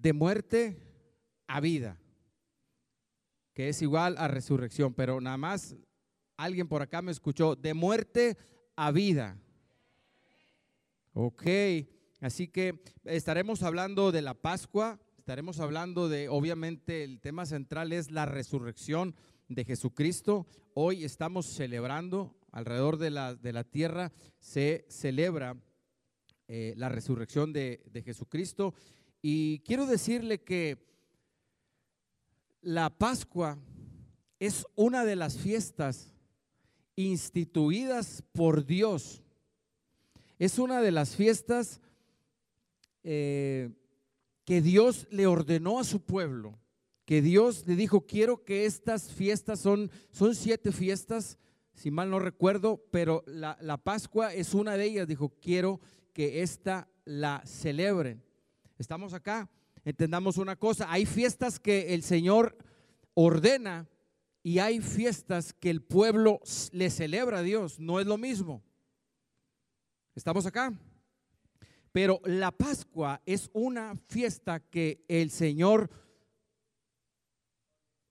de muerte a vida, que es igual a resurrección, pero nada más alguien por acá me escuchó, de muerte a vida. Ok, así que estaremos hablando de la Pascua, estaremos hablando de, obviamente el tema central es la resurrección de Jesucristo. Hoy estamos celebrando alrededor de la, de la tierra, se celebra eh, la resurrección de, de Jesucristo. Y quiero decirle que la Pascua es una de las fiestas instituidas por Dios. Es una de las fiestas eh, que Dios le ordenó a su pueblo, que Dios le dijo, quiero que estas fiestas son, son siete fiestas, si mal no recuerdo, pero la, la Pascua es una de ellas, dijo, quiero que esta la celebren. Estamos acá, entendamos una cosa, hay fiestas que el Señor ordena y hay fiestas que el pueblo le celebra a Dios, no es lo mismo. ¿Estamos acá? Pero la Pascua es una fiesta que el Señor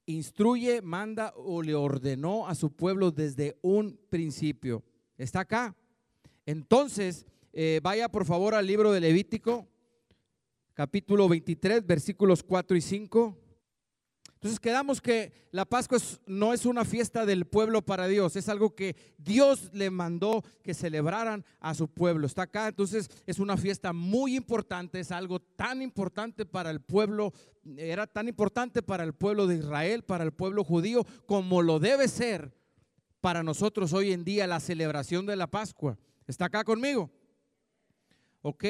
instruye, manda o le ordenó a su pueblo desde un principio. ¿Está acá? Entonces, eh, vaya por favor al libro de Levítico, capítulo 23, versículos 4 y 5. Entonces quedamos que la Pascua no es una fiesta del pueblo para Dios, es algo que Dios le mandó que celebraran a su pueblo. Está acá, entonces es una fiesta muy importante, es algo tan importante para el pueblo, era tan importante para el pueblo de Israel, para el pueblo judío, como lo debe ser para nosotros hoy en día la celebración de la Pascua. ¿Está acá conmigo? Ok,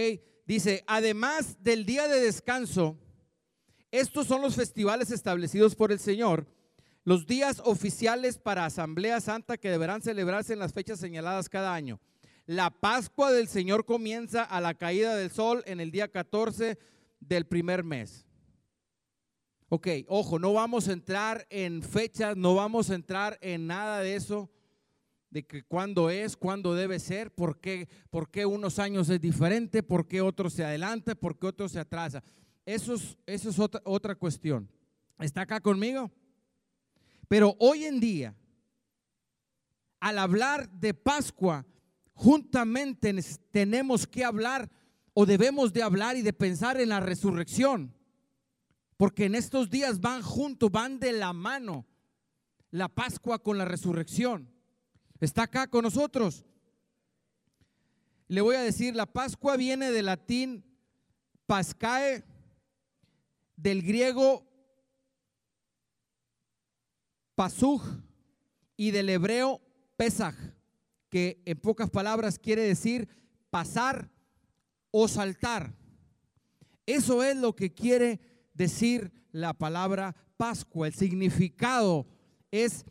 dice, además del día de descanso, estos son los festivales establecidos por el Señor, los días oficiales para Asamblea Santa que deberán celebrarse en las fechas señaladas cada año. La Pascua del Señor comienza a la caída del sol en el día 14 del primer mes. Ok, ojo, no vamos a entrar en fechas, no vamos a entrar en nada de eso, de que cuándo es, cuándo debe ser, por qué, por qué unos años es diferente, por qué otros se adelanta, por qué otros se atrasa. Eso es, otra, otra cuestión. ¿Está acá conmigo? Pero hoy en día, al hablar de Pascua, juntamente tenemos que hablar o debemos de hablar y de pensar en la resurrección. Porque en estos días van juntos, van de la mano la Pascua con la resurrección. ¿Está acá con nosotros? Le voy a decir, la Pascua viene del latín pascae, del griego pasuj y del hebreo pesaj, que en pocas palabras quiere decir pasar o saltar. Eso es lo que quiere decir la palabra Pascua. El significado es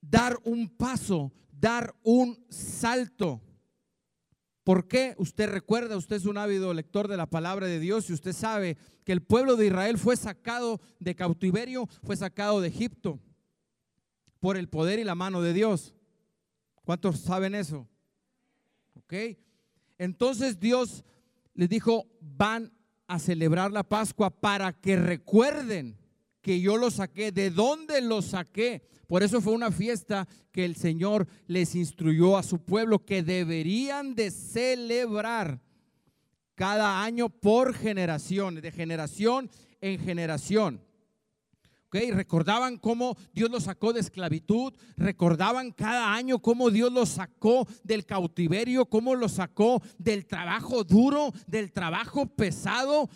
dar un paso, dar un salto. ¿Por qué? Usted recuerda, usted es un ávido lector de la palabra de Dios y usted sabe que el pueblo de Israel fue sacado de cautiverio, fue sacado de Egipto por el poder y la mano de Dios. ¿Cuántos saben eso? ¿Ok? Entonces Dios les dijo, van a celebrar la Pascua para que recuerden que yo los saqué. ¿De dónde los saqué? Por eso fue una fiesta que el Señor les instruyó a su pueblo que deberían de celebrar cada año por generación, de generación en generación. Okay, recordaban cómo Dios los sacó de esclavitud, recordaban cada año cómo Dios los sacó del cautiverio, cómo los sacó del trabajo duro, del trabajo pesado.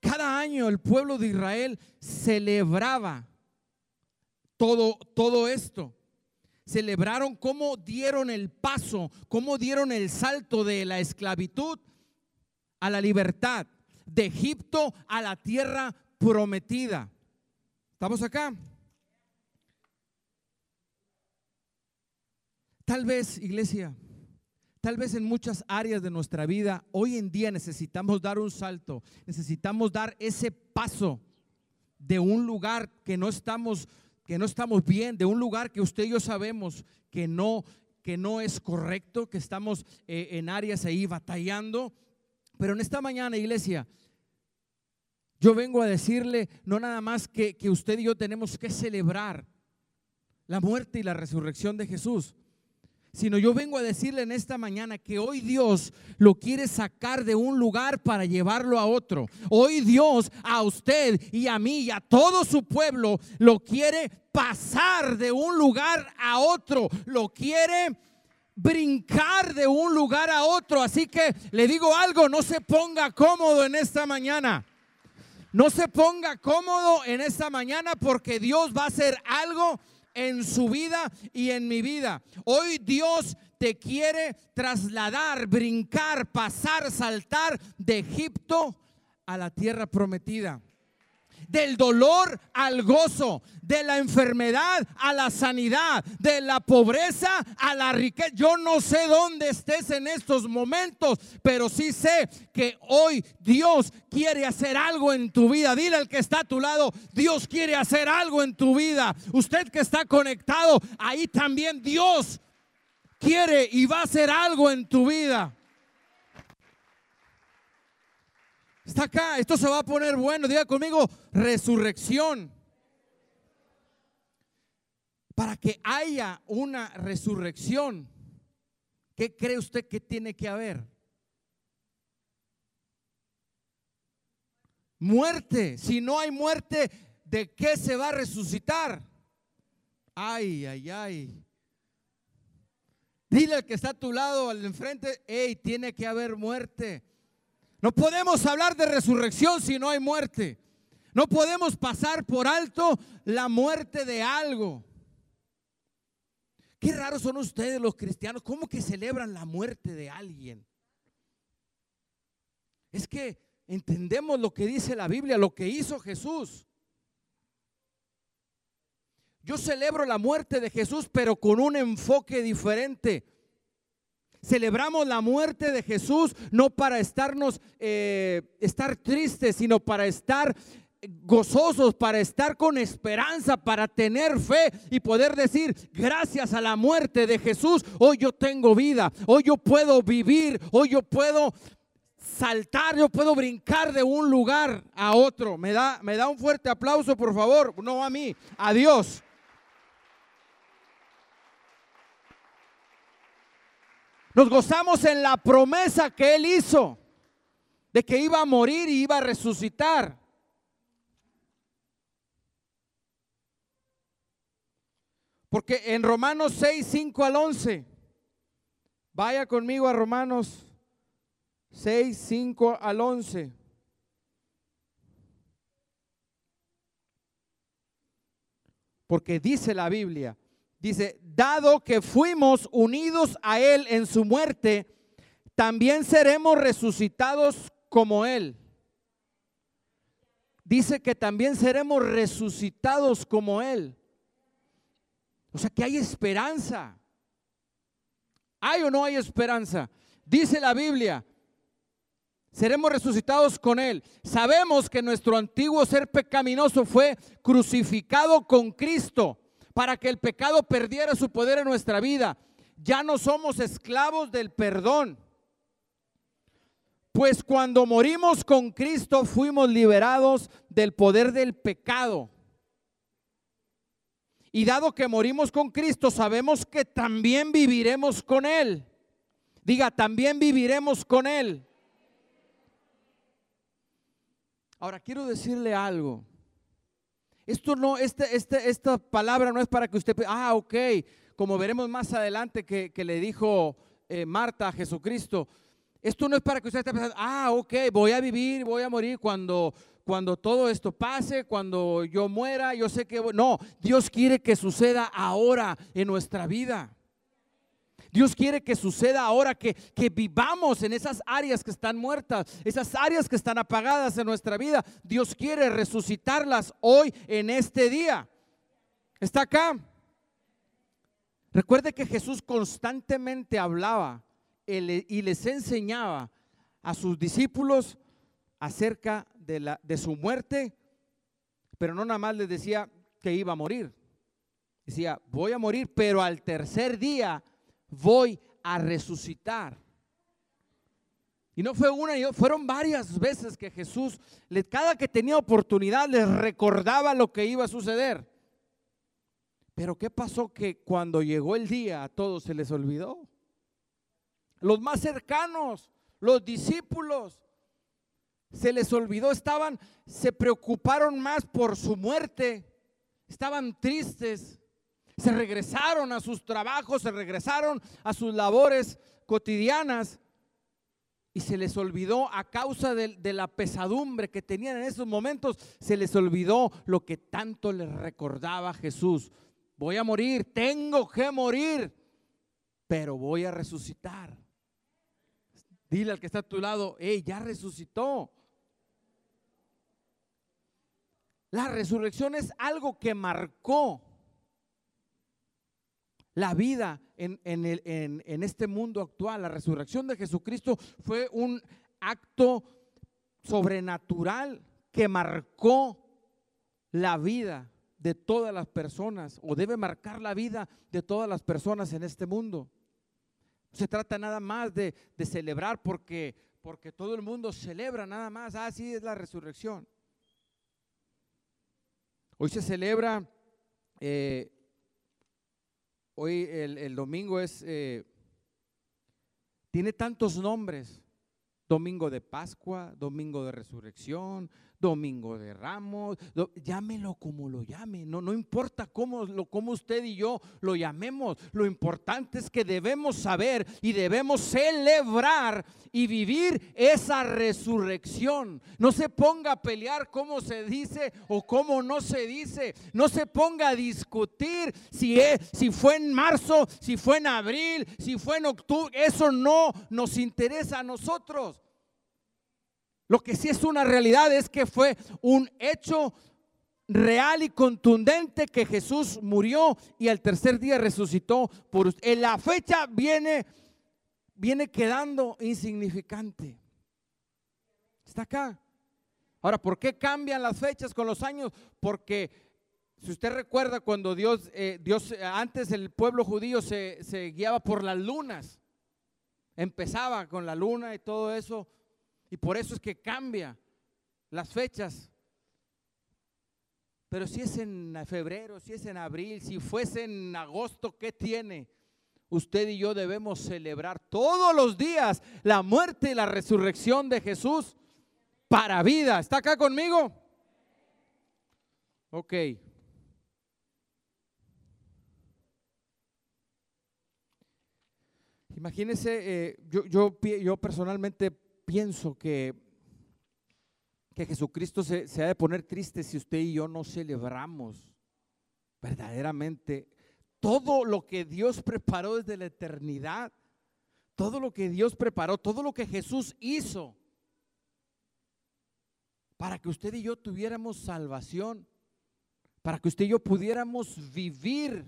Cada año el pueblo de Israel celebraba todo, todo esto. Celebraron cómo dieron el paso, cómo dieron el salto de la esclavitud a la libertad, de Egipto a la tierra prometida. ¿Estamos acá? Tal vez, iglesia, tal vez en muchas áreas de nuestra vida, hoy en día necesitamos dar un salto, necesitamos dar ese paso de un lugar que no estamos que no estamos bien, de un lugar que usted y yo sabemos que no, que no es correcto, que estamos eh, en áreas ahí batallando. Pero en esta mañana, iglesia, Yo vengo a decirle, no nada más que, que usted y yo tenemos que celebrar la muerte y la resurrección de Jesús, sino yo vengo a decirle en esta mañana que hoy Dios lo quiere sacar de un lugar para llevarlo a otro. Hoy Dios a usted y a mí y a todo su pueblo lo quiere pasar de un lugar a otro, lo quiere brincar de un lugar a otro. Así que le digo algo, no se ponga cómodo en esta mañana. No se ponga cómodo en esta mañana porque Dios va a hacer algo en su vida y en mi vida. Hoy Dios te quiere trasladar, brincar, pasar, saltar de Egipto a la tierra prometida del dolor al gozo, de la enfermedad a la sanidad, de la pobreza a la riqueza. Yo no sé dónde estés en estos momentos, pero sí sé que hoy Dios quiere hacer algo en tu vida. Dile al que está a tu lado, Dios quiere hacer algo en tu vida. Usted que está conectado, ahí también Dios quiere y va a hacer algo en tu vida. Está acá, esto se va a poner bueno. Diga conmigo, resurrección. Para que haya una resurrección, ¿qué cree usted que tiene que haber? Muerte. Si no hay muerte, ¿de qué se va a resucitar? Ay, ay, ay. Dile al que está a tu lado, al enfrente, hey, tiene que haber muerte. No podemos hablar de resurrección si no hay muerte. No podemos pasar por alto la muerte de algo. Qué raros son ustedes los cristianos. ¿Cómo que celebran la muerte de alguien? Es que entendemos lo que dice la Biblia, lo que hizo Jesús. Yo celebro la muerte de Jesús, pero con un enfoque diferente. Celebramos la muerte de Jesús no para estarnos, eh, estar tristes, sino para estar gozosos, para estar con esperanza, para tener fe y poder decir, gracias a la muerte de Jesús, hoy yo tengo vida, hoy yo puedo vivir, hoy yo puedo saltar, yo puedo brincar de un lugar a otro. Me da, me da un fuerte aplauso, por favor, no a mí, a Dios. Nos gozamos en la promesa que Él hizo de que iba a morir y iba a resucitar. Porque en Romanos 6, 5 al 11, vaya conmigo a Romanos 6, 5 al 11. Porque dice la Biblia, Dice, dado que fuimos unidos a Él en su muerte, también seremos resucitados como Él. Dice que también seremos resucitados como Él. O sea que hay esperanza. ¿Hay o no hay esperanza? Dice la Biblia, seremos resucitados con Él. Sabemos que nuestro antiguo ser pecaminoso fue crucificado con Cristo para que el pecado perdiera su poder en nuestra vida. Ya no somos esclavos del perdón. Pues cuando morimos con Cristo fuimos liberados del poder del pecado. Y dado que morimos con Cristo, sabemos que también viviremos con Él. Diga, también viviremos con Él. Ahora quiero decirle algo. Esto no, este, este, esta palabra no es para que usted, ah, ok, como veremos más adelante que, le dijo eh, Marta a Jesucristo. Esto no es para que usted esté pensando, ah, ok, voy a vivir, voy a morir cuando, cuando todo esto pase, cuando yo muera, yo sé que... No, Dios quiere que suceda ahora en nuestra vida. Dios quiere que suceda ahora que, vivamos en esas áreas que están muertas, esas áreas que están apagadas en nuestra vida. Dios quiere resucitarlas hoy en este día. ¿Está acá? Recuerde que Jesús constantemente hablaba y les enseñaba a sus discípulos acerca de, la, de su muerte, pero no nada más les decía que iba a morir. Decía, voy a morir, pero al tercer día voy a resucitar. Y no fue una, fueron varias veces que Jesús, cada que tenía oportunidad, les recordaba lo que iba a suceder. Pero ¿qué pasó? Que cuando llegó el día a todos se les olvidó. Los más cercanos, los discípulos, se les olvidó, estaban, se preocuparon más por su muerte, estaban tristes, se regresaron a sus trabajos, se regresaron a sus labores cotidianas y se les olvidó a causa de, la pesadumbre que tenían en esos momentos, se les olvidó lo que tanto les recordaba Jesús. Voy a morir, tengo que morir, pero voy a resucitar. Dile al que está a tu lado, hey, ya resucitó. La resurrección es algo que marcó la vida en, en, este mundo actual. La resurrección de Jesucristo fue un acto sobrenatural que marcó la vida de todas las personas o debe marcar la vida de todas las personas en este mundo. Se trata nada más de, celebrar porque, porque todo el mundo celebra nada más. Así ah, es la resurrección. Hoy se celebra, eh, hoy el, domingo es, eh, tiene tantos nombres. Domingo de Pascua, domingo de resurrección, domingo de ramos, llámelo como lo llame, no, no importa cómo, lo, cómo usted y yo lo llamemos, lo importante es que debemos saber y debemos celebrar y vivir esa resurrección. No se ponga a pelear cómo se dice o cómo no se dice, no se ponga a discutir si, es, si fue en marzo, si fue en abril, si fue en octubre, eso no nos interesa a nosotros. Lo que sí es una realidad es que fue un hecho real y contundente que Jesús murió y al tercer día resucitó por. En la fecha viene viene quedando insignificante. Está acá. Ahora, ¿por qué cambian las fechas con los años? Porque si usted recuerda cuando Dios, eh, Dios antes el pueblo judío se guiaba por las lunas, empezaba con la luna y todo eso, y por eso es que cambia las fechas. Pero si es en febrero, si es en abril, si fuese en agosto, ¿qué tiene? Usted y yo debemos celebrar todos los días la muerte y la resurrección de Jesús para vida. ¿Está acá conmigo? Ok. Imagínese, eh, yo, yo, yo personalmente pienso que, que Jesucristo se, se ha de poner triste si usted y yo no celebramos verdaderamente todo lo que Dios preparó desde la eternidad, todo lo que Dios preparó, todo lo que Jesús hizo para que usted y yo tuviéramos salvación, para que usted y yo pudiéramos vivir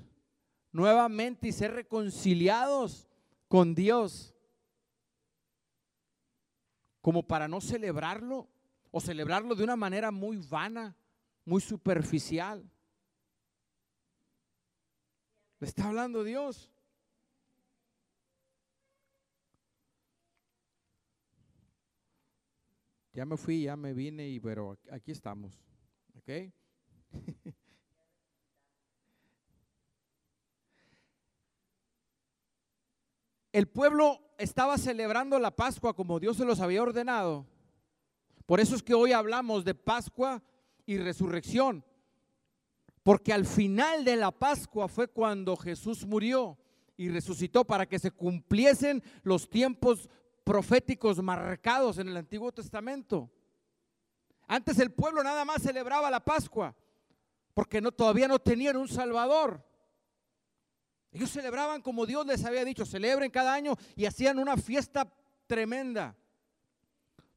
nuevamente y ser reconciliados con Dios como para no celebrarlo o celebrarlo de una manera muy vana, muy superficial. ¿Le está hablando Dios? Ya me fui, ya me vine, y pero aquí estamos. ¿Ok? el pueblo estaba celebrando la Pascua como Dios se los había ordenado. Por eso es que hoy hablamos de Pascua y resurrección. Porque al final de la Pascua fue cuando Jesús murió y resucitó para que se cumpliesen los tiempos proféticos marcados en el Antiguo Testamento. Antes el pueblo nada más celebraba la Pascua porque todavía no tenían un Salvador. Ellos celebraban como Dios les había dicho, celebren cada año y hacían una fiesta tremenda.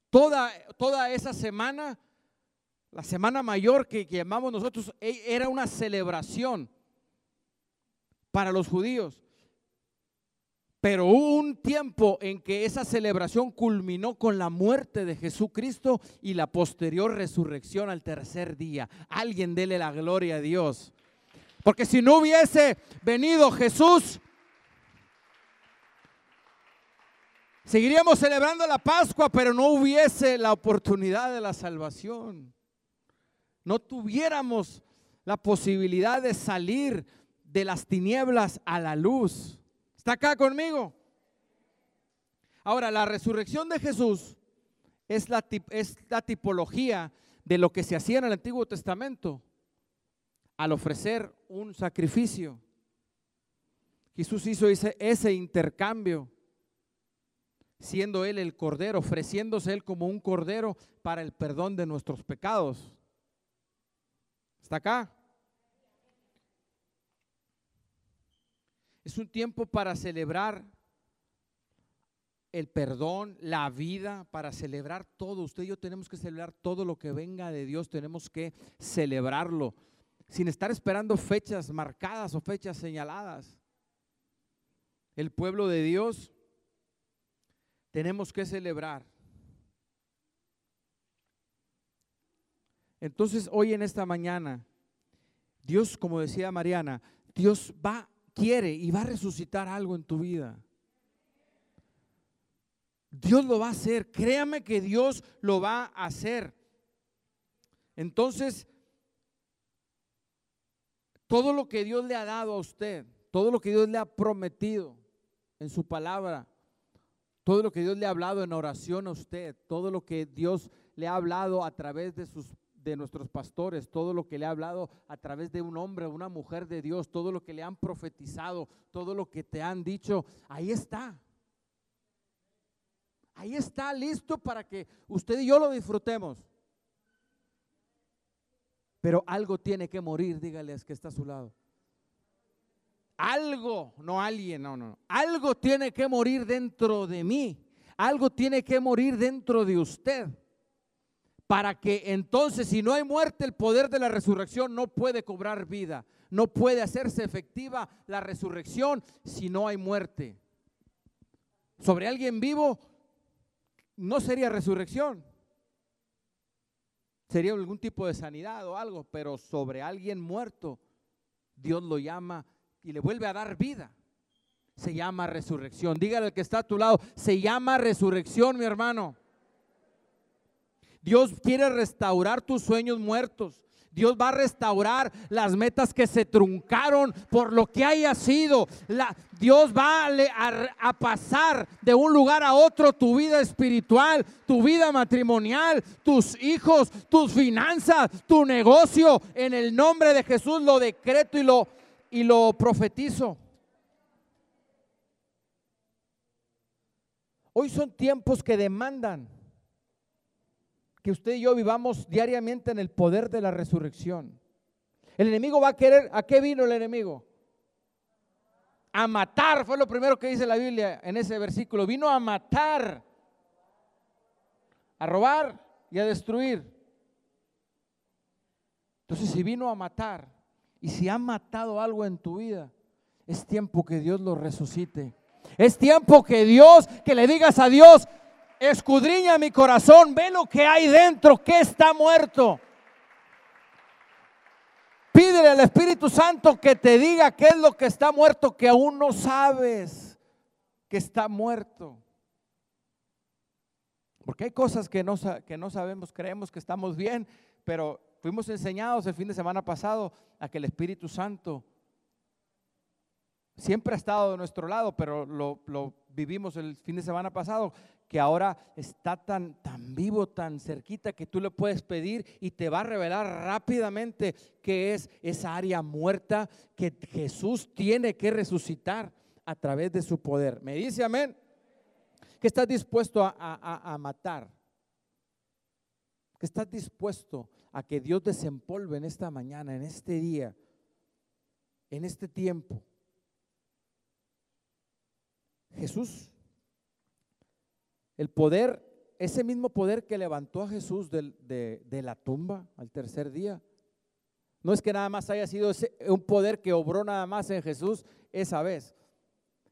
Toda, toda esa semana, la semana mayor que, que llamamos nosotros, e, era una celebración para los judíos. Pero hubo un tiempo en que esa celebración culminó con la muerte de Jesucristo y la posterior resurrección al tercer día. Alguien dele la gloria a Dios. Porque si no hubiese venido Jesús, Seguiríamos celebrando la Pascua, pero no hubiese la oportunidad de la salvación. No tuviéramos la posibilidad de salir de las tinieblas a la luz. ¿Está acá conmigo? Ahora, la resurrección de Jesús es la, es la tipología de lo que se hacía en el Antiguo Testamento al ofrecer un sacrificio. Jesús hizo ese, intercambio, siendo Él el Cordero, ofreciéndose Él como un Cordero para el perdón de nuestros pecados. ¿Está acá? Es un tiempo para celebrar el perdón, la vida, para celebrar todo. Usted y yo tenemos que celebrar todo lo que venga de Dios, tenemos que celebrarlo, sin estar esperando fechas marcadas o fechas señaladas. El pueblo de Dios tenemos que celebrar. Entonces, hoy en esta mañana, Dios, como decía Mariana, Dios va, quiere y va a resucitar algo en tu vida. Dios lo va a hacer. Créame que Dios lo va a hacer. Entonces, todo lo que Dios le ha dado a usted, todo lo que Dios le ha prometido en su palabra, todo lo que Dios le ha hablado en oración a usted, todo lo que Dios le ha hablado a través de sus de nuestros pastores, todo lo que le ha hablado a través de un hombre una mujer de Dios, todo lo que le han profetizado, todo lo que te han dicho, ahí está. Ahí está listo para que usted y yo lo disfrutemos. Pero algo tiene que morir, dígales que está a su lado. Algo, no alguien, no, no. Algo tiene que morir dentro de mí. Algo tiene que morir dentro de usted. Para que entonces, si no hay muerte, el poder de la resurrección no puede cobrar vida. No puede hacerse efectiva la resurrección si no hay muerte. Sobre alguien vivo no sería resurrección. Sería algún tipo de sanidad o algo, pero sobre alguien muerto, Dios lo llama y le vuelve a dar vida. Se llama resurrección. Dígale al que está a tu lado, se llama resurrección, mi hermano. Dios quiere restaurar tus sueños muertos. Dios va a restaurar las metas que se truncaron por lo que haya sido. Dios va a, a, pasar de un lugar a otro tu vida espiritual, tu vida matrimonial, tus hijos, tus finanzas, tu negocio. En el nombre de Jesús lo decreto y lo, y lo profetizo. Hoy son tiempos que demandan que usted y yo vivamos diariamente en el poder de la resurrección. El enemigo va a querer, ¿a qué vino el enemigo? A matar, fue lo primero que dice la Biblia en ese versículo. Vino a matar, a robar y a destruir. Entonces, si vino a matar y si ha matado algo en tu vida, es tiempo que Dios lo resucite. Es tiempo que Dios, que le digas a Dios, escudriña mi corazón, ve lo que hay dentro, que está muerto. Pídele al Espíritu Santo que te diga qué es lo que está muerto, que aún no sabes que está muerto. Porque hay cosas que no, que no sabemos, creemos que estamos bien, pero fuimos enseñados el fin de semana pasado a que el Espíritu Santo siempre ha estado de nuestro lado, pero lo, lo vivimos el fin de semana pasado, que ahora está tan, tan vivo, tan cerquita, que tú le puedes pedir y te va a revelar rápidamente que es esa área muerta que Jesús tiene que resucitar a través de su poder. Me dice amén, que estás dispuesto a, a matar, que estás dispuesto a que Dios desempolve en esta mañana, en este día, en este tiempo. Jesús el poder, ese mismo poder que levantó a Jesús de, la tumba al tercer día. No es que nada más haya sido un poder que obró nada más en Jesús esa vez.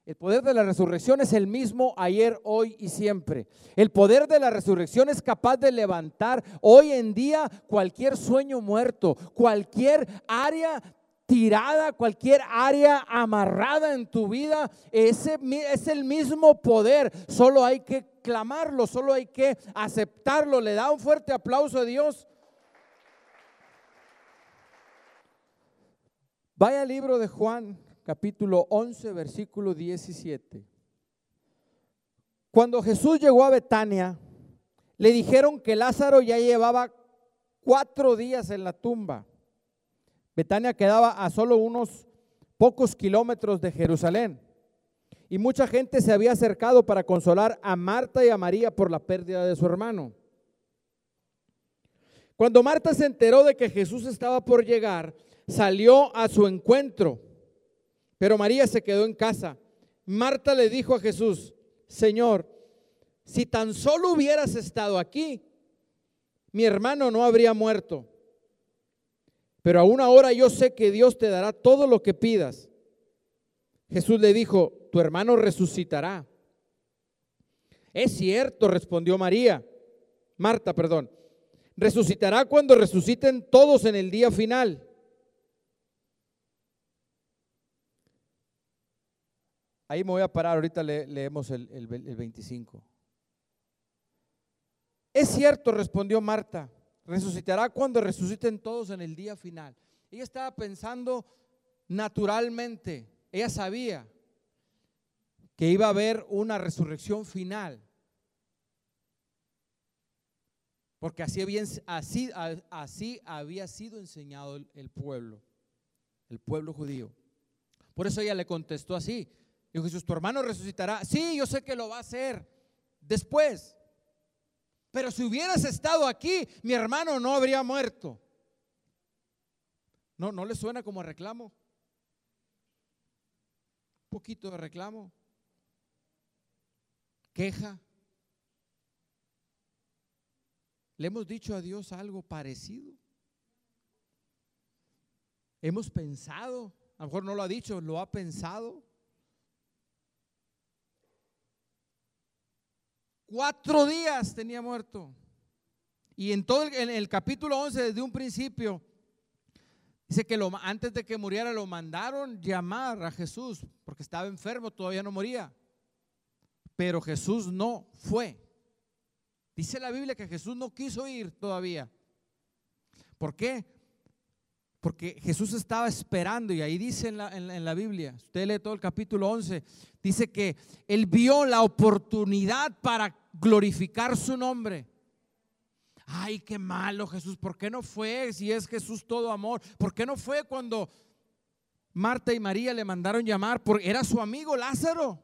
El poder de la resurrección es el mismo ayer, hoy y siempre. El poder de la resurrección es capaz de levantar hoy en día cualquier sueño muerto, cualquier área tirada, cualquier área amarrada en tu vida, ese es el mismo poder. Solo hay que clamarlo, solo hay que aceptarlo. Le da un fuerte aplauso a Dios. Vaya al libro de Juan, capítulo 11, versículo 17. Cuando Jesús llegó a Betania, le dijeron que Lázaro ya llevaba cuatro días en la tumba. Betania quedaba a solo unos pocos kilómetros de Jerusalén. Y mucha gente se había acercado para consolar a Marta y a María por la pérdida de su hermano. Cuando Marta se enteró de que Jesús estaba por llegar, salió a su encuentro, pero María se quedó en casa. Marta le dijo a Jesús, Señor, si tan solo hubieras estado aquí, mi hermano no habría muerto. Pero aún ahora yo sé que Dios te dará todo lo que pidas. Jesús le dijo, tu hermano resucitará. Es cierto, respondió María, Marta, perdón, resucitará cuando resuciten todos en el día final. Ahí me voy a parar, ahorita leemos el, el 25. Es cierto, respondió Marta, resucitará cuando resuciten todos en el día final. Ella estaba pensando naturalmente, ella sabía que iba a haber una resurrección final. Porque así, había, sido enseñado el, el pueblo, el pueblo judío. Por eso ella le contestó así. Dijo Jesús, tu hermano resucitará. Sí, yo sé que lo va a hacer después. Pero si hubieras estado aquí, mi hermano no habría muerto. No, no le suena como reclamo. Un poquito de reclamo. Queja. ¿Le hemos dicho a Dios algo parecido? Hemos pensado, a lo mejor no lo ha dicho, lo ha pensado. Cuatro días tenía muerto. Y en todo el, capítulo 11, desde un principio, dice que antes de que muriera lo mandaron llamar a Jesús, porque estaba enfermo, todavía no moría. Pero Jesús no fue. Dice la Biblia que Jesús no quiso ir todavía. ¿Por qué? Porque Jesús estaba esperando, y ahí dice en la, en, la, Biblia, usted lee todo el capítulo 11, dice que él vio la oportunidad para glorificar su nombre. Ay, qué malo Jesús, ¿por qué no fue si es Jesús todo amor? ¿Por qué no fue cuando Marta y María le mandaron llamar? Porque era su amigo Lázaro,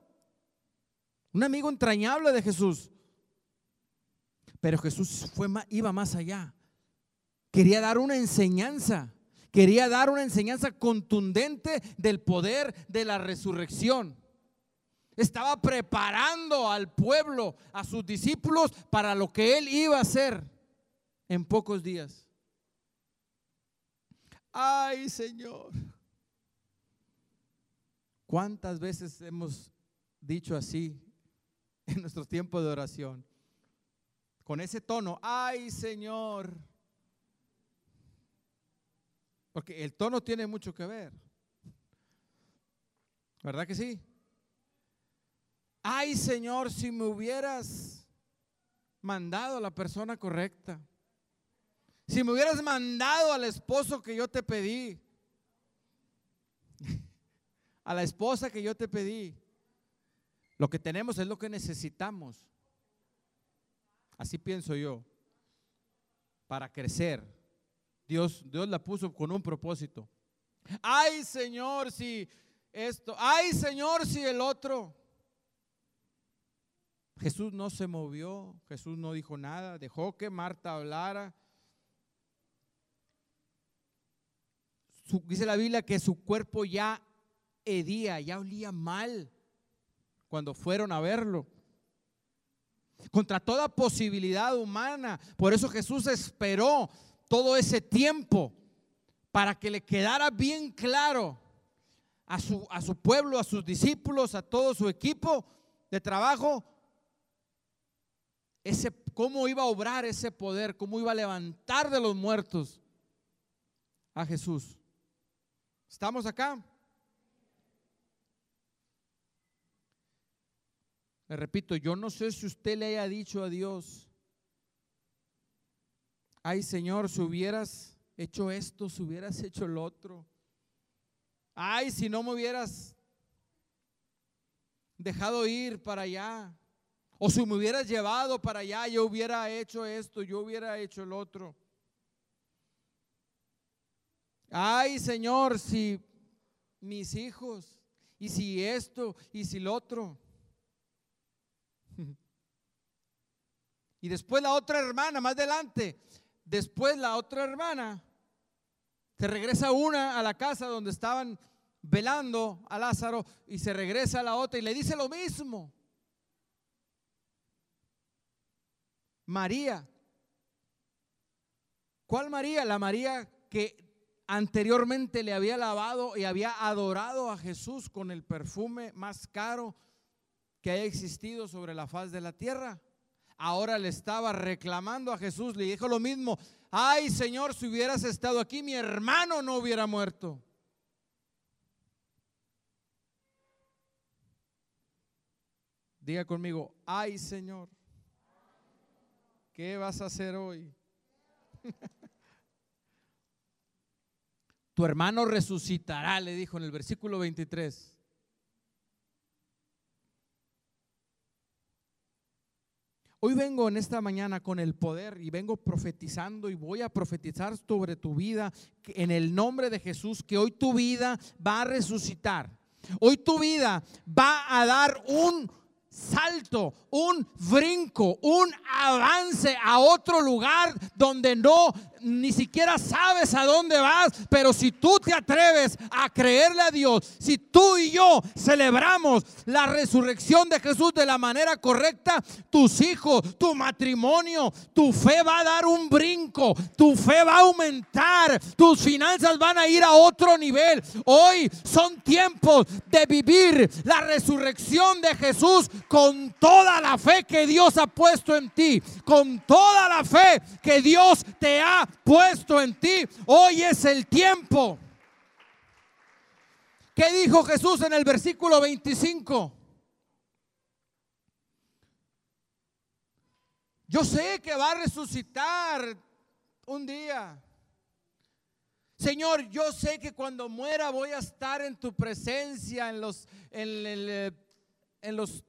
un amigo entrañable de Jesús. Pero Jesús fue, iba más allá, quería dar una enseñanza Quería dar una enseñanza contundente del poder de la resurrección. Estaba preparando al pueblo, a sus discípulos, para lo que él iba a hacer en pocos días. Ay, Señor. ¿Cuántas veces hemos dicho así en nuestro tiempo de oración? Con ese tono, ay, Señor. Porque el tono tiene mucho que ver. ¿Verdad que sí? Ay, Señor, si me hubieras mandado a la persona correcta. Si me hubieras mandado al esposo que yo te pedí. A la esposa que yo te pedí. Lo que tenemos es lo que necesitamos. Así pienso yo. Para crecer Dios, Dios la puso con un propósito. Ay, Señor, si esto, ay, Señor, si el otro. Jesús no se movió, Jesús no dijo nada, dejó que Marta hablara. dice la Biblia que su cuerpo ya hedía, ya olía mal cuando fueron a verlo. Contra toda posibilidad humana. Por eso Jesús esperó todo ese tiempo para que le quedara bien claro a su, a su pueblo, a sus discípulos, a todo su equipo de trabajo, ese, cómo iba a obrar ese poder, cómo iba a levantar de los muertos a Jesús. ¿Estamos acá? Le repito, yo no sé si usted le haya dicho a Dios, ay Señor, si hubieras hecho esto, si hubieras hecho el otro. Ay, si no me hubieras dejado ir para allá. O si me hubieras llevado para allá, yo hubiera hecho esto, yo hubiera hecho el otro. Ay, Señor, si mis hijos, y si esto, y si lo otro. Y después la otra hermana, más adelante, después la otra hermana, se regresa una a la casa donde estaban velando a Lázaro y se regresa a la otra y le dice lo mismo. María. ¿Cuál María? La María que anteriormente le había lavado y había adorado a Jesús con el perfume más caro que haya existido sobre la faz de la tierra. Ahora le estaba reclamando a Jesús, le dijo lo mismo, ay Señor, si hubieras estado aquí, mi hermano no hubiera muerto. Diga conmigo, ay Señor, ¿qué vas a hacer hoy? tu hermano resucitará, le dijo en el versículo 23. Hoy vengo en esta mañana con el poder y vengo profetizando y voy a profetizar sobre tu vida en el nombre de Jesús que hoy tu vida va a resucitar. Hoy tu vida va a dar un salto, un brinco, un avance a otro lugar donde no ni siquiera sabes a dónde vas, pero si tú te atreves a creerle a Dios, si tú y yo celebramos la resurrección de Jesús de la manera correcta, tus hijos, tu matrimonio, tu fe va a dar un brinco, tu fe va a aumentar, tus finanzas van a ir a otro nivel. Hoy son tiempos de vivir la resurrección de Jesús con toda la fe que Dios ha puesto en ti, con toda la fe que Dios te ha puesto en ti. Hoy es el tiempo. ¿Qué dijo Jesús en el versículo 25? Yo sé que va a resucitar un día. Señor, yo sé que cuando muera voy a estar en tu presencia, en los, en, en los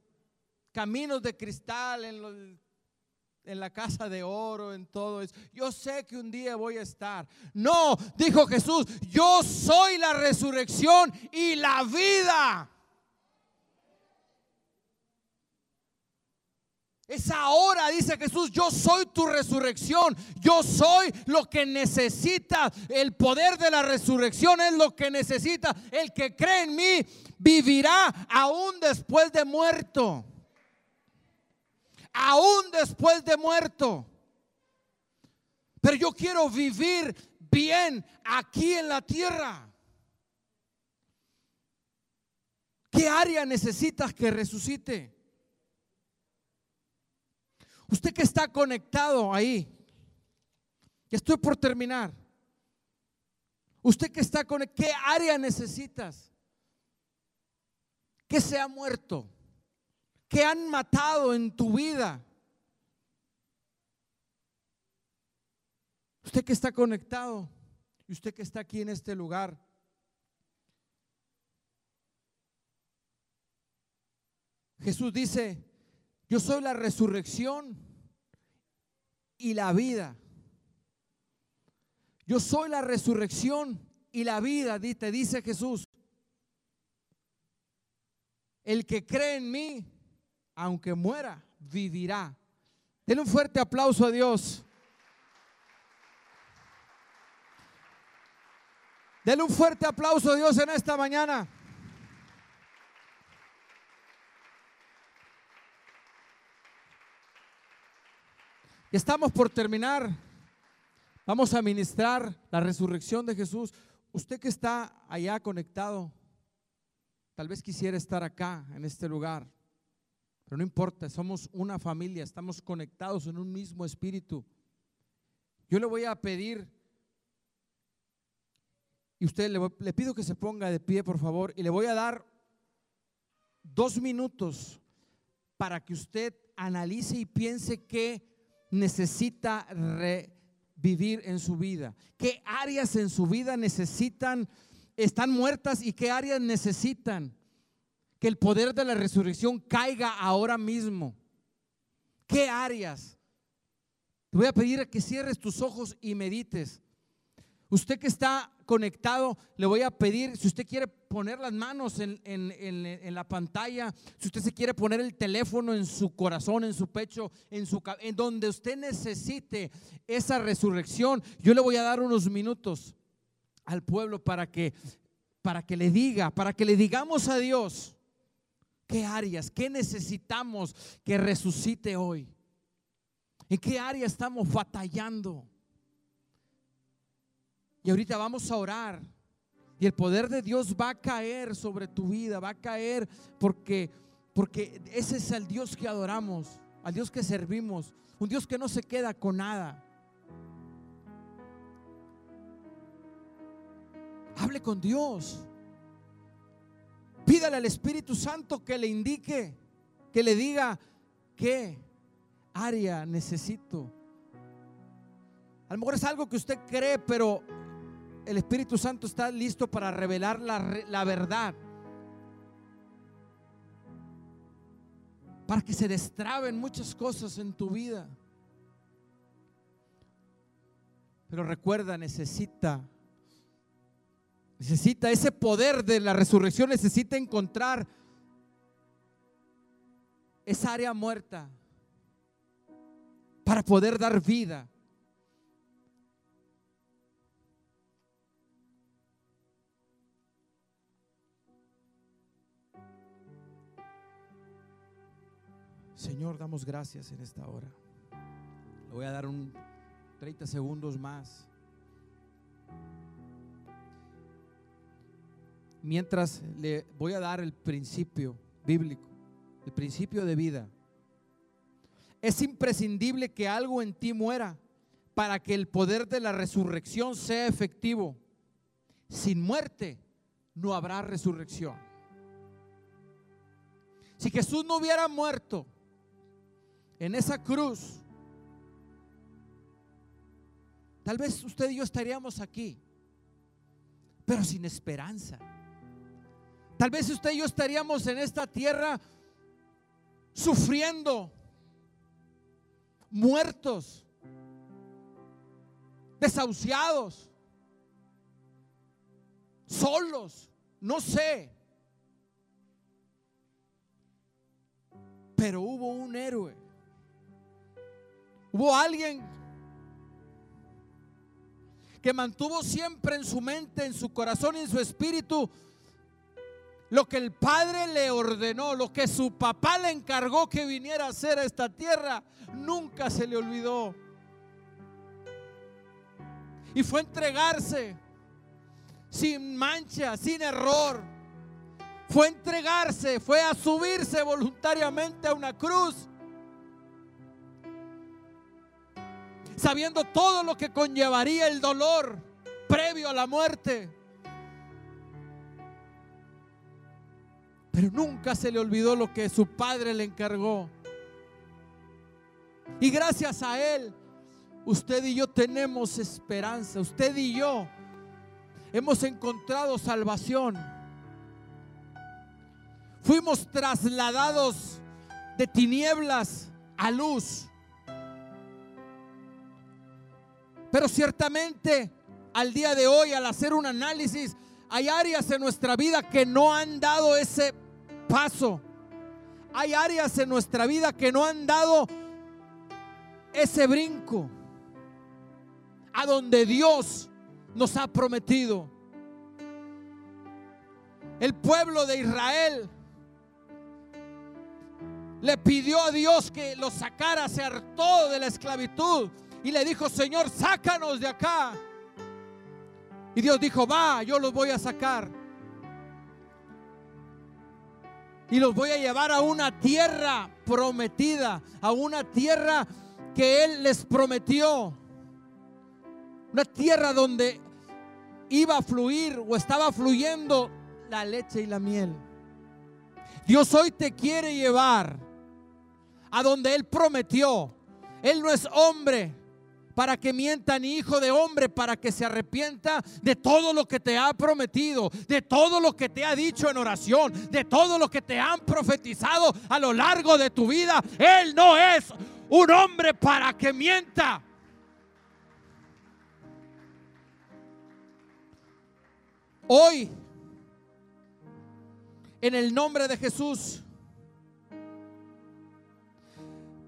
caminos de cristal, en los en la casa de oro, en todo eso. Yo sé que un día voy a estar. No, dijo Jesús, yo soy la resurrección y la vida. Es ahora, dice Jesús, yo soy tu resurrección. Yo soy lo que necesita. El poder de la resurrección es lo que necesita. El que cree en mí vivirá aún después de muerto aún después de muerto. Pero yo quiero vivir bien aquí en la tierra. ¿Qué área necesitas que resucite? Usted que está conectado ahí, estoy por terminar. Usted que está con ¿qué área necesitas? Que se ha muerto que han matado en tu vida. Usted que está conectado y usted que está aquí en este lugar. Jesús dice, yo soy la resurrección y la vida. Yo soy la resurrección y la vida, te dice Jesús. El que cree en mí, aunque muera, vivirá. Denle un fuerte aplauso a Dios. Denle un fuerte aplauso a Dios en esta mañana. Estamos por terminar. Vamos a ministrar la resurrección de Jesús. Usted que está allá conectado, tal vez quisiera estar acá, en este lugar. Pero no importa, somos una familia, estamos conectados en un mismo espíritu. Yo le voy a pedir Y usted le, le pido que se ponga de pie, por favor, y le voy a dar dos minutos para que usted analice y piense qué necesita revivir en su vida, qué áreas en su vida necesitan, están muertas y qué áreas necesitan que el poder de la resurrección caiga ahora mismo. ¿Qué áreas? Te voy a pedir que cierres tus ojos y medites. Usted que está conectado, le voy a pedir, si usted quiere poner las manos en, la pantalla, si usted se quiere poner el teléfono en su corazón, en su pecho, en, su, en donde usted necesite esa resurrección, yo le voy a dar unos minutos al pueblo para que, para que le diga, para que le digamos a Dios qué áreas, qué necesitamos que resucite hoy. ¿En qué área estamos batallando? Y ahorita vamos a orar. Y el poder de Dios va a caer sobre tu vida, va a caer porque porque ese es el Dios que adoramos, al Dios que servimos, un Dios que no se queda con nada. Hable con Dios. Pídale al Espíritu Santo que le indique, que le diga qué área necesito. A lo mejor es algo que usted cree, pero el Espíritu Santo está listo para revelar la, verdad. Para que se destraben muchas cosas en tu vida. Pero recuerda, necesita, necesita ese poder de la resurrección, necesita encontrar esa área muerta para poder dar vida. Señor, damos gracias en esta hora. Le voy a dar un 30 segundos más. Mientras le voy a dar el principio bíblico, el principio de vida. Es imprescindible que algo en ti muera para que el poder de la resurrección sea efectivo. Sin muerte no habrá resurrección. Si Jesús no hubiera muerto, en esa cruz, tal vez usted y yo estaríamos aquí, pero sin esperanza. Tal vez usted y yo estaríamos en esta tierra sufriendo, muertos, desahuciados, solos, no sé. Pero hubo un héroe Hubo alguien que mantuvo siempre en su mente, en su corazón y en su espíritu lo que el Padre le ordenó, lo que su papá le encargó que viniera a hacer a esta tierra, nunca se le olvidó. Y fue entregarse sin mancha, sin error. Fue entregarse, fue a subirse voluntariamente a una cruz sabiendo todo lo que conllevaría el dolor previo a la muerte. Pero nunca se le olvidó lo que su padre le encargó. Y gracias a él, usted y yo tenemos esperanza. Usted y yo hemos encontrado salvación. Fuimos trasladados de tinieblas a luz. Pero ciertamente al día de hoy, al hacer un análisis, hay áreas en nuestra vida que no han dado ese paso. Hay áreas en nuestra vida que no han dado ese brinco a donde Dios nos ha prometido. El pueblo de Israel le pidió a Dios que lo sacara, se hartó de la esclavitud y le dijo, Señor, sácanos de acá. Y Dios dijo, va, yo los voy a sacar. Y los voy a llevar a una tierra prometida, a una tierra que Él les prometió. Una tierra donde iba a fluir o estaba fluyendo la leche y la miel. Dios hoy te quiere llevar a donde Él prometió. Él no es hombre para que mienta ni hijo de hombre para que se arrepienta de todo lo que te ha prometido, de todo lo que te ha dicho en oración, de todo lo que te han profetizado a lo largo de tu vida. Él no es un hombre para que mienta. Hoy, en el nombre de Jesús,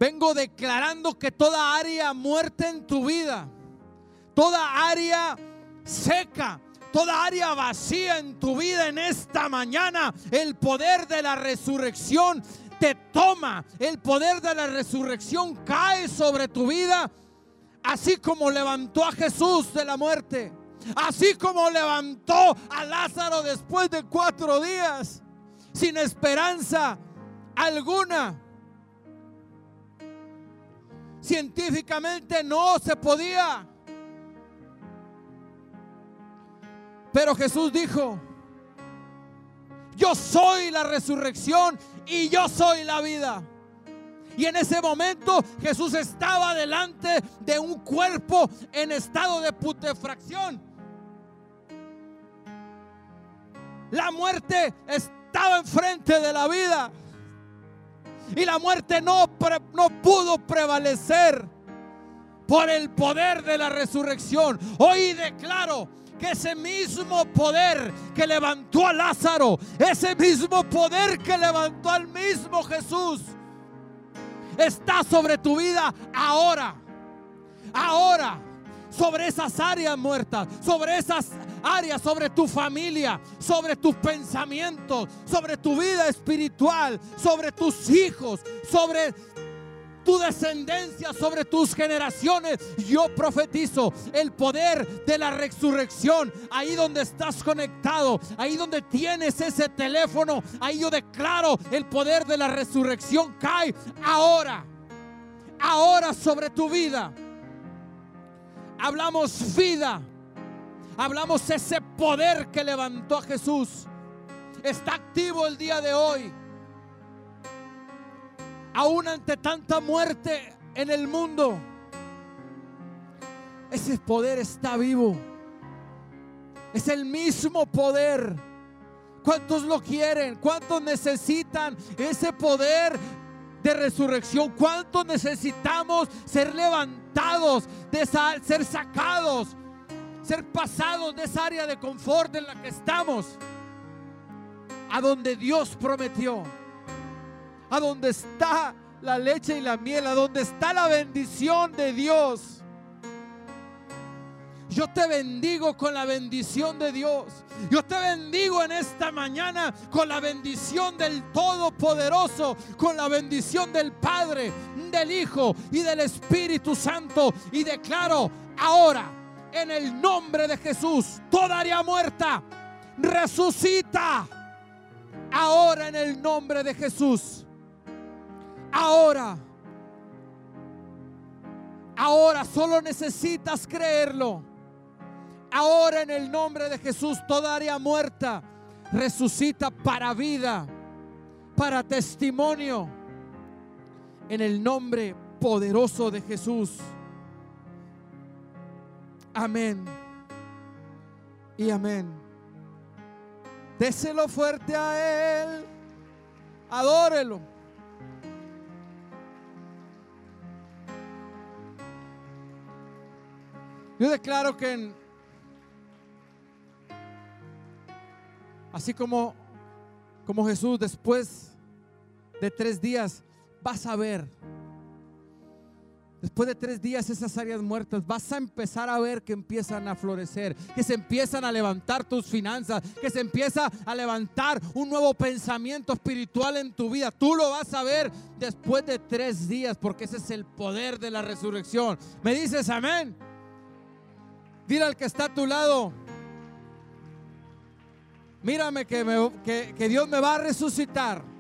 vengo declarando que toda área muerta en tu vida, toda área seca, toda área vacía en tu vida en esta mañana, el poder de la resurrección te toma, el poder de la resurrección cae sobre tu vida, así como levantó a Jesús de la muerte. Así como levantó a Lázaro después de cuatro días, sin esperanza alguna. Científicamente no se podía. Pero Jesús dijo, yo soy la resurrección y yo soy la vida. Y en ese momento Jesús estaba delante de un cuerpo en estado de putrefacción. La muerte estaba enfrente de la vida. Y la muerte no, no pudo prevalecer por el poder de la resurrección. Hoy declaro que ese mismo poder que levantó a Lázaro, ese mismo poder que levantó al mismo Jesús, está sobre tu vida ahora. Ahora sobre esas áreas muertas, sobre esas áreas, sobre tu familia, sobre tus pensamientos, sobre tu vida espiritual, sobre tus hijos, sobre tu descendencia, sobre tus generaciones. Yo profetizo el poder de la resurrección. Ahí donde estás conectado, ahí donde tienes ese teléfono, ahí yo declaro el poder de la resurrección cae ahora. Ahora sobre tu vida hablamos vida, hablamos ese poder que levantó a Jesús. Está activo el día de hoy. Aún ante tanta muerte en el mundo, ese poder está vivo. Es el mismo poder. ¿Cuántos lo quieren? ¿Cuántos necesitan ese poder de resurrección. ¿Cuánto necesitamos ser levantados, de ser sacados, ser pasados de esa área de confort en la que estamos? A donde Dios prometió, a donde está la leche y la miel, a donde está la bendición de Dios. Yo te bendigo con la bendición de Dios. Yo te bendigo en esta mañana con la bendición del Todopoderoso, con la bendición del Padre, del Hijo y del Espíritu Santo. Y declaro ahora, en el nombre de Jesús, toda área muerta, resucita. Ahora en el nombre de Jesús. Ahora. Ahora solo necesitas creerlo. Ahora en el nombre de Jesús, toda área muerta resucita para vida, para testimonio. En el nombre poderoso de Jesús. Amén. Y amén. Déselo fuerte a Él. Adórelo. Yo declaro que Así como, como Jesús después de tres días vas a ver, después de tres días esas áreas muertas, vas a empezar a ver que empiezan a florecer, que se empiezan a levantar tus finanzas, que se empieza a levantar un nuevo pensamiento espiritual en tu vida. Tú lo vas a ver después de tres días, porque ese es el poder de la resurrección. ¿Me dices amén? Dile al que está a tu lado, mírame que, que, Dios me va a resucitar.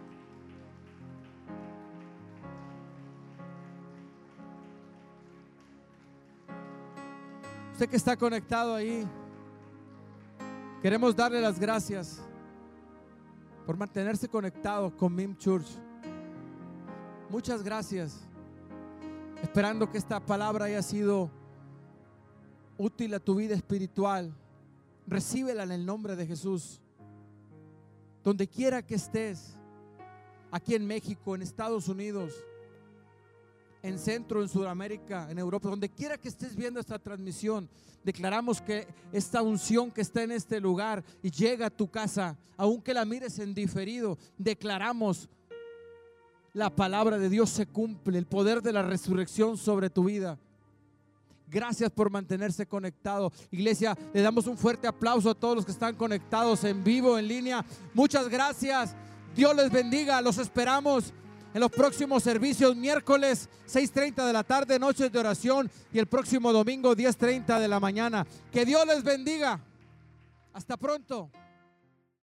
Usted que está conectado ahí, Queremos darle las gracias por mantenerse conectado con MIM Church. Muchas gracias. Esperando que esta palabra haya sido útil a tu vida espiritual. Recíbela en el nombre de Jesús. Donde quiera que estés, aquí en México, en Estados Unidos, en Centro, en Sudamérica, en Europa, donde quiera que estés viendo esta transmisión, declaramos que esta unción que está en este lugar y llega a tu casa, aunque la mires en diferido, declaramos la palabra de Dios se cumple, el poder de la resurrección sobre tu vida. Gracias por mantenerse conectado. Iglesia, le damos un fuerte aplauso a todos los que están conectados en vivo, en línea. Muchas gracias. Dios les bendiga. Los esperamos en los próximos servicios, miércoles 6.30 de la tarde, noches de oración y el próximo domingo 10.30 de la mañana. Que Dios les bendiga. Hasta pronto.